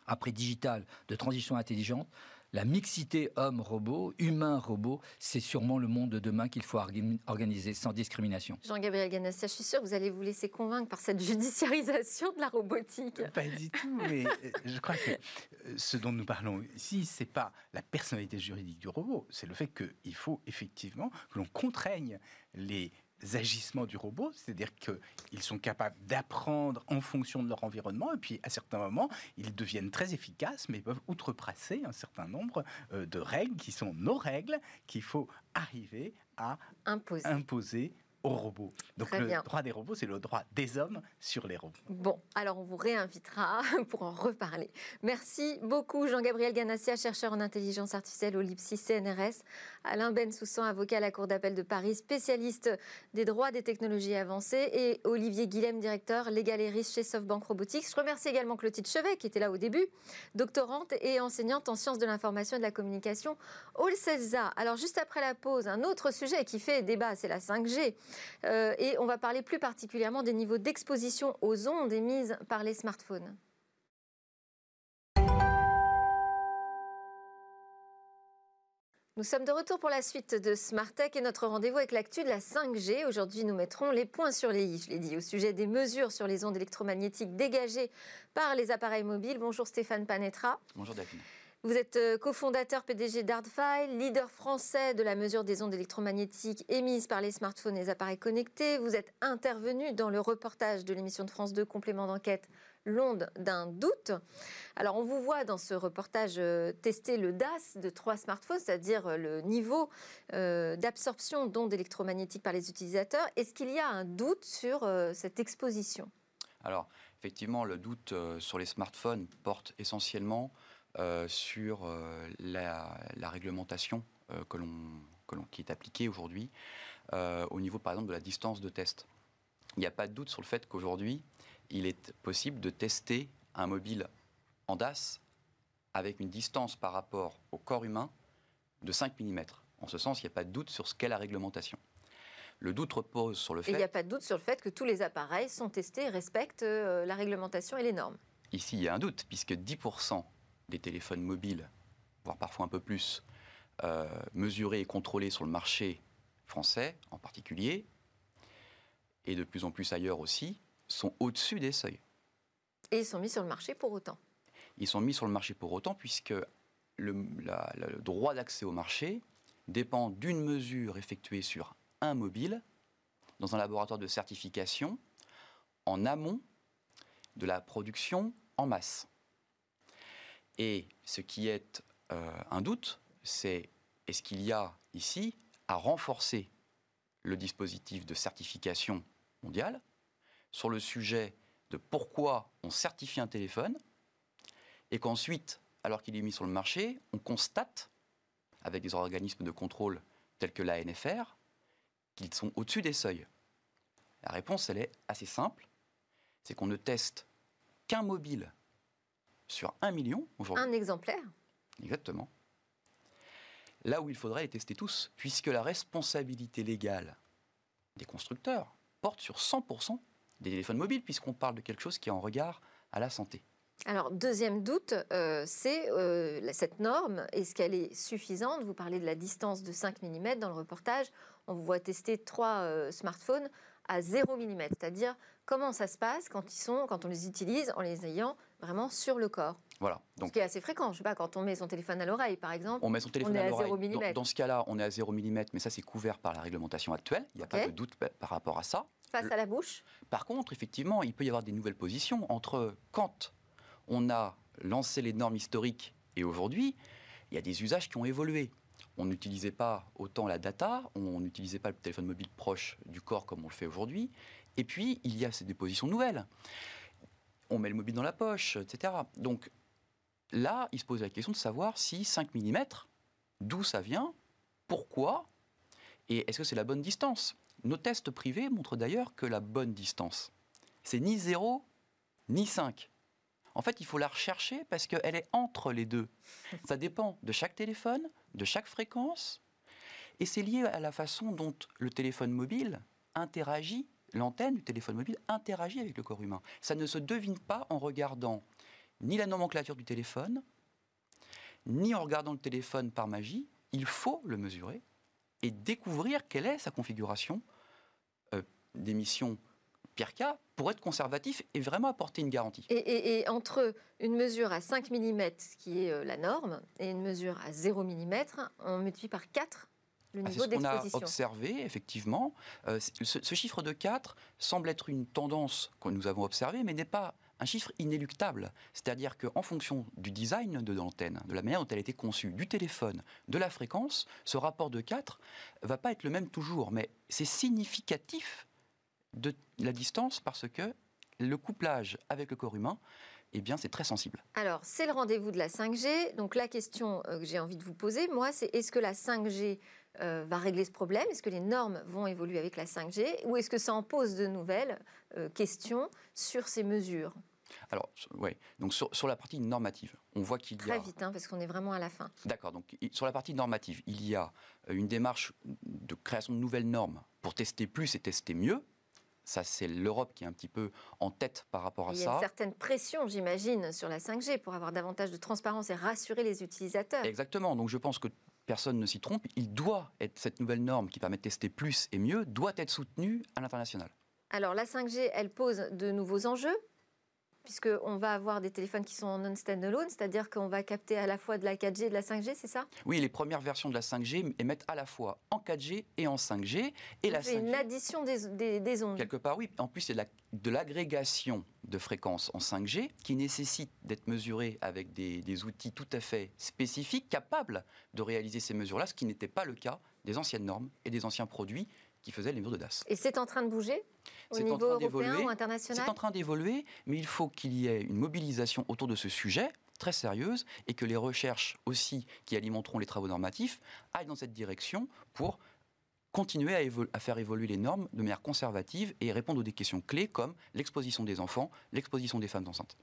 après digital, de transition intelligente, la mixité homme-robot, humain-robot, c'est sûrement le monde de demain qu'il faut organiser sans discrimination. Jean-Gabriel Ganassia, je suis sûr que vous allez vous laisser convaincre par cette *laughs* judiciarisation de la robotique. Pas du tout, mais euh, je crois que euh, ce dont nous parlons ici, c'est pas la personnalité juridique du robot, c'est le fait qu'il faut effectivement que l'on contraigne les agissements du robot, c'est-à-dire qu'ils sont capables d'apprendre en fonction de leur environnement, et puis à certains moments, ils deviennent très efficaces, mais peuvent outrepasser un certain nombre euh, de règles qui sont nos règles, qu'il faut arriver à imposer robots. Donc le droit des robots, c'est le droit des hommes sur les robots. Bon, alors on vous réinvitera *laughs* pour en reparler. Merci beaucoup Jean-Gabriel Ganassia, chercheur en intelligence artificielle au LIPSI CNRS, Alain Bensoussan, avocat à la Cour d'appel de Paris, spécialiste des droits des technologies avancées, et Olivier Guilhem, directeur légal et riche chez SoftBank Robotics. Je remercie également Clotilde Chevet, qui était là au début, doctorante et enseignante en sciences de l'information et de la communication au CESA. Alors juste après la pause, un autre sujet qui fait débat, c'est la 5G. Euh, et on va parler plus particulièrement des niveaux d'exposition aux ondes émises par les smartphones. Nous sommes de retour pour la suite de Smart Tech et notre rendez-vous avec l'actu de la 5G. Aujourd'hui, nous mettrons les points sur les i, je l'ai dit, au sujet des mesures sur les ondes électromagnétiques dégagées par les appareils mobiles. Bonjour Stéphane Panetra. Bonjour Daphne. Vous êtes euh, cofondateur PDG d'Artfile, leader français de la mesure des ondes électromagnétiques émises par les smartphones et les appareils connectés. Vous êtes intervenu dans le reportage de l'émission de France 2 Complément d'enquête L'onde d'un doute. Alors on vous voit dans ce reportage euh, tester le DAS de trois smartphones, c'est-à-dire euh, le niveau d'absorption d'ondes électromagnétiques par les utilisateurs. Est-ce qu'il y a un doute sur cette exposition? Alors effectivement, le doute sur les smartphones porte essentiellement sur euh, la, réglementation euh, que l'on, qui est appliquée aujourd'hui au niveau, par exemple, de la distance de test. Il n'y a pas de doute sur le fait qu'aujourd'hui, il est possible de tester un mobile en DAS avec une distance par rapport au corps humain de 5 mm. En ce sens, il n'y a pas de doute sur ce qu'est la réglementation. Le doute repose sur le fait... il n'y a pas de doute sur le fait que tous les appareils sont testés et respectent la réglementation et les normes. Ici, il y a un doute, puisque 10% des téléphones mobiles, voire parfois un peu plus, euh, mesurés et contrôlés sur le marché français en particulier, et de plus en plus ailleurs aussi, sont au-dessus des seuils. Et ils sont mis sur le marché pour autant Ils sont mis sur le marché pour autant puisque le, le droit d'accès au marché dépend d'une mesure effectuée sur un mobile dans un laboratoire de certification en amont de la production en masse. Et ce qui est euh, un doute, c'est est-ce qu'il y a ici à renforcer le dispositif de certification mondiale sur le sujet de pourquoi on certifie un téléphone et qu'ensuite, alors qu'il est mis sur le marché, on constate, avec des organismes de contrôle tels que la NFR, qu'ils sont au-dessus des seuils. La réponse, elle est assez simple, c'est qu'on ne teste qu'un mobile sur un million aujourd'hui. Un exemplaire Exactement. Là où il faudrait les tester tous, puisque la responsabilité légale des constructeurs porte sur 100% des téléphones mobiles, puisqu'on parle de quelque chose qui est en regard à la santé. Alors, deuxième doute, euh, c'est euh, cette norme, est-ce qu'elle est suffisante? Vous parlez de la distance de 5 mm dans le reportage. On vous voit tester trois euh, smartphones à 0 mm, c'est-à-dire comment ça se passe quand, ils sont, quand on les utilise en les ayant vraiment sur le corps? Voilà. Donc, ce qui est assez fréquent. Je sais pas, quand on met son téléphone à l'oreille, par exemple, on met son téléphone à, 0 mm. Dans, ce cas-là, on est à 0 mm, mais ça, c'est couvert par la réglementation actuelle. Il n'y a pas de doute par rapport à ça. Face à la bouche? Par contre, effectivement, il peut y avoir des nouvelles positions entre quand on a lancé les normes historiques et aujourd'hui, il y a des usages qui ont évolué. On n'utilisait pas autant la data, on n'utilisait pas le téléphone mobile proche du corps comme on le fait aujourd'hui. Et puis, il y a ces dépositions nouvelles. On met le mobile dans la poche, etc. Donc là, il se pose la question de savoir si 5 mm, d'où ça vient, pourquoi, et est-ce que c'est la bonne distance? Nos tests privés montrent d'ailleurs que la bonne distance, c'est ni 0, ni 5. En fait, il faut la rechercher parce qu'elle est entre les deux. Ça dépend de chaque téléphone, de chaque fréquence, et c'est lié à la façon dont le téléphone mobile interagit l'antenne du téléphone mobile interagit avec le corps humain. Ça ne se devine pas en regardant ni la nomenclature du téléphone, ni en regardant le téléphone par magie. Il faut le mesurer et découvrir quelle est sa configuration euh, d'émission PRK pour être conservatif et vraiment apporter une garantie. Et, entre une mesure à 5 mm, qui est euh, la norme, et une mesure à 0 mm, on multiplie par 4 le ah, niveau C'est ce qu'on a observé, effectivement. Euh, ce, chiffre de 4 semble être une tendance que nous avons observée, mais n'est pas un chiffre inéluctable. C'est-à-dire qu'en fonction du design de l'antenne, de la manière dont elle a été conçue, du téléphone, de la fréquence, ce rapport de 4 va pas être le même toujours. Mais c'est significatif de la distance parce que le couplage avec le corps humain eh bien, c'est très sensible. Alors, c'est le rendez-vous de la 5G. Donc, la question euh, que j'ai envie de vous poser, moi, c'est est-ce que la 5G euh, va régler ce problème? Est-ce que les normes vont évoluer avec la 5G Ou est-ce que ça en pose de nouvelles euh, questions sur ces mesures? Alors, oui, donc sur, la partie normative, on voit qu'il y a... Très vite, hein, parce qu'on est vraiment à la fin. D'accord, donc sur la partie normative, il y a une démarche de création de nouvelles normes pour tester plus et tester mieux, ça, c'est l'Europe qui est un petit peu en tête par rapport à ça. Il y a une certaine pression, j'imagine, sur la 5G pour avoir davantage de transparence et rassurer les utilisateurs. Exactement. Donc, je pense que personne ne s'y trompe. Il doit être cette nouvelle norme qui permet de tester plus et mieux doit être soutenue à l'international. Alors, la 5G, elle pose de nouveaux enjeux puisqu'on va avoir des téléphones qui sont en non-standalone, c'est-à-dire qu'on va capter à la fois de la 4G et de la 5G, c'est ça? Oui, les premières versions de la 5G émettent à la fois en 4G et en 5G. Et la 5G, une addition des, ondes. Quelque part, oui. En plus, c'est de l'agrégation de fréquences en 5G qui nécessite d'être mesurée avec des, des outils tout à fait spécifiques, capables de réaliser ces mesures-là, ce qui n'était pas le cas des anciennes normes et des anciens produits qui faisaient les mesures de DAS. Et c'est en train de bouger? Niveau européen ou international C'est en train d'évoluer, mais il faut qu'il y ait une mobilisation autour de ce sujet très sérieuse et que les recherches aussi qui alimenteront les travaux normatifs aillent dans cette direction pour continuer à, à, faire évoluer les normes de manière conservative et répondre aux des questions clés comme l'exposition des enfants, l'exposition des femmes enceintes.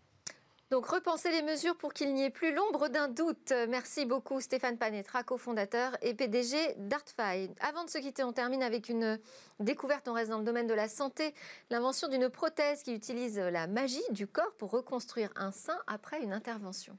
Donc repenser les mesures pour qu'il n'y ait plus l'ombre d'un doute. Merci beaucoup Stéphane Panetra, cofondateur et PDG d'Artfy. Avant de se quitter, on termine avec une découverte, on reste dans le domaine de la santé, l'invention d'une prothèse qui utilise la magie du corps pour reconstruire un sein après une intervention.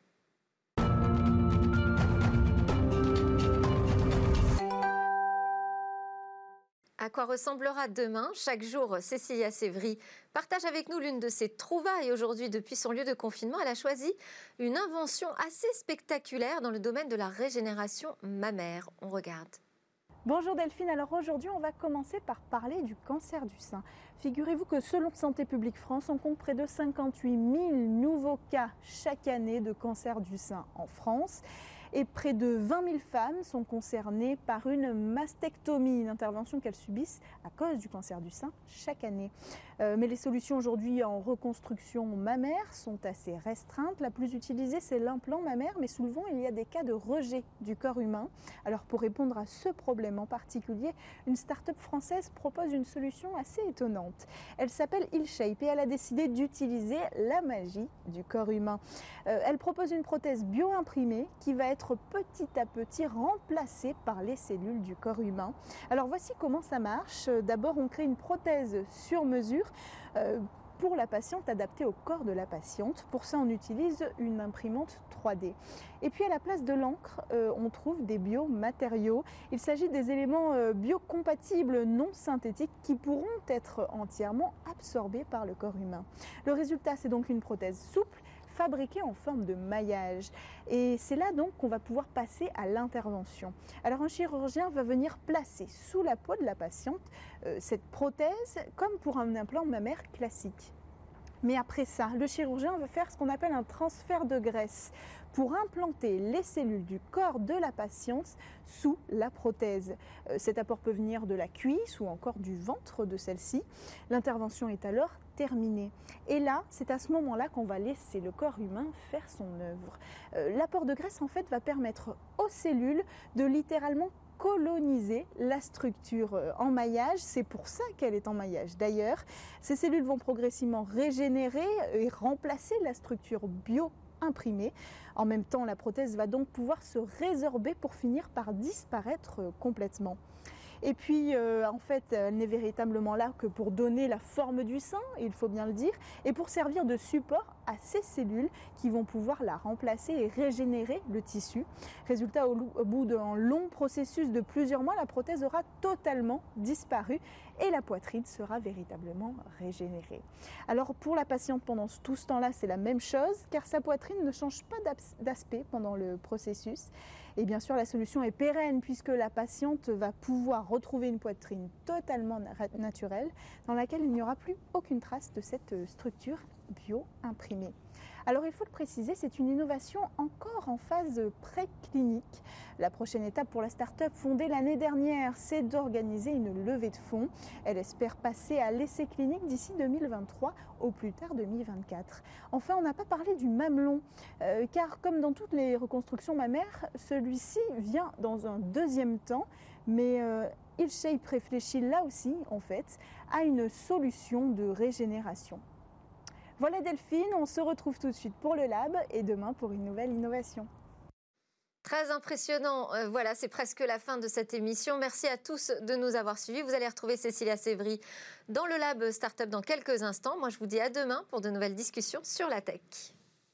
À quoi ressemblera demain Chaque jour, Cécilia Sévry partage avec nous l'une de ses trouvailles. Aujourd'hui, depuis son lieu de confinement, elle a choisi une invention assez spectaculaire dans le domaine de la régénération mammaire. On regarde. Bonjour Delphine, alors aujourd'hui on va commencer par parler du cancer du sein. Figurez-vous que selon Santé publique France, on compte près de 58 000 nouveaux cas chaque année de cancer du sein en France et près de 20 000 femmes sont concernées par une mastectomie, une intervention qu'elles subissent à cause du cancer du sein chaque année. Euh, mais les solutions aujourd'hui en reconstruction mammaire sont assez restreintes. La plus utilisée, c'est l'implant mammaire, mais souvent il y a des cas de rejet du corps humain. Alors pour répondre à ce problème en particulier, une start-up française propose une solution assez étonnante. Elle s'appelle IlShape et elle a décidé d'utiliser la magie du corps humain. Euh, elle propose une prothèse bio-imprimée qui va être petit à petit remplacée par les cellules du corps humain. Alors voici comment ça marche. D'abord, on crée une prothèse sur mesure euh, pour la patiente adaptée au corps de la patiente. Pour ça, on utilise une imprimante 3D. Et puis à la place de l'encre, euh, on trouve des biomatériaux. Il s'agit des éléments euh, biocompatibles non synthétiques qui pourront être entièrement absorbés par le corps humain. Le résultat, c'est donc une prothèse souple fabriquée en forme de maillage. Et c'est là donc qu'on va pouvoir passer à l'intervention. Alors un chirurgien va venir placer sous la peau de la patiente euh, cette prothèse comme pour un implant mammaire classique. Mais après ça, le chirurgien va faire ce qu'on appelle un transfert de graisse pour implanter les cellules du corps de la patiente sous la prothèse. Euh, cet apport peut venir de la cuisse ou encore du ventre de celle-ci. L'intervention est alors Et là, c'est à ce moment-là qu'on va laisser le corps humain faire son œuvre. Euh, l'apport de graisse, en fait, va permettre aux cellules de littéralement coloniser la structure euh, en maillage. C'est pour ça qu'elle est en maillage. D'ailleurs, ces cellules vont progressivement régénérer et remplacer la structure bio imprimée. En même temps, la prothèse va donc pouvoir se résorber pour finir par disparaître euh, complètement. Et puis, euh, en fait, elle n'est véritablement là que pour donner la forme du sein, il faut bien le dire, et pour servir de support à ces cellules qui vont pouvoir la remplacer et régénérer le tissu. Résultat, au, bout d'un long processus de plusieurs mois, la prothèse aura totalement disparu et la poitrine sera véritablement régénérée. Alors pour la patiente pendant tout ce temps-là, c'est la même chose car sa poitrine ne change pas d'aspect pendant le processus. Et bien sûr, la solution est pérenne puisque la patiente va pouvoir retrouver une poitrine totalement naturelle dans laquelle il n'y aura plus aucune trace de cette structure bio-imprimée. Alors il faut le préciser, c'est une innovation encore en phase préclinique. La prochaine étape pour la start-up fondée l'année dernière, c'est d'organiser une levée de fonds. Elle espère passer à l'essai clinique d'ici 2023, au plus tard 2024. Enfin, on n'a pas parlé du mamelon, euh, car comme dans toutes les reconstructions mammaires, celui-ci vient dans un deuxième temps, mais euh, IlShape réfléchit là aussi, en fait, à une solution de régénération. Voilà Delphine, on se retrouve tout de suite pour le lab et demain pour une nouvelle innovation. Très impressionnant. Euh, voilà, c'est presque la fin de cette émission. Merci à tous de nous avoir suivis. Vous allez retrouver Cécilia Sévry dans le lab Startup dans quelques instants. Moi, je vous dis à demain pour de nouvelles discussions sur la tech.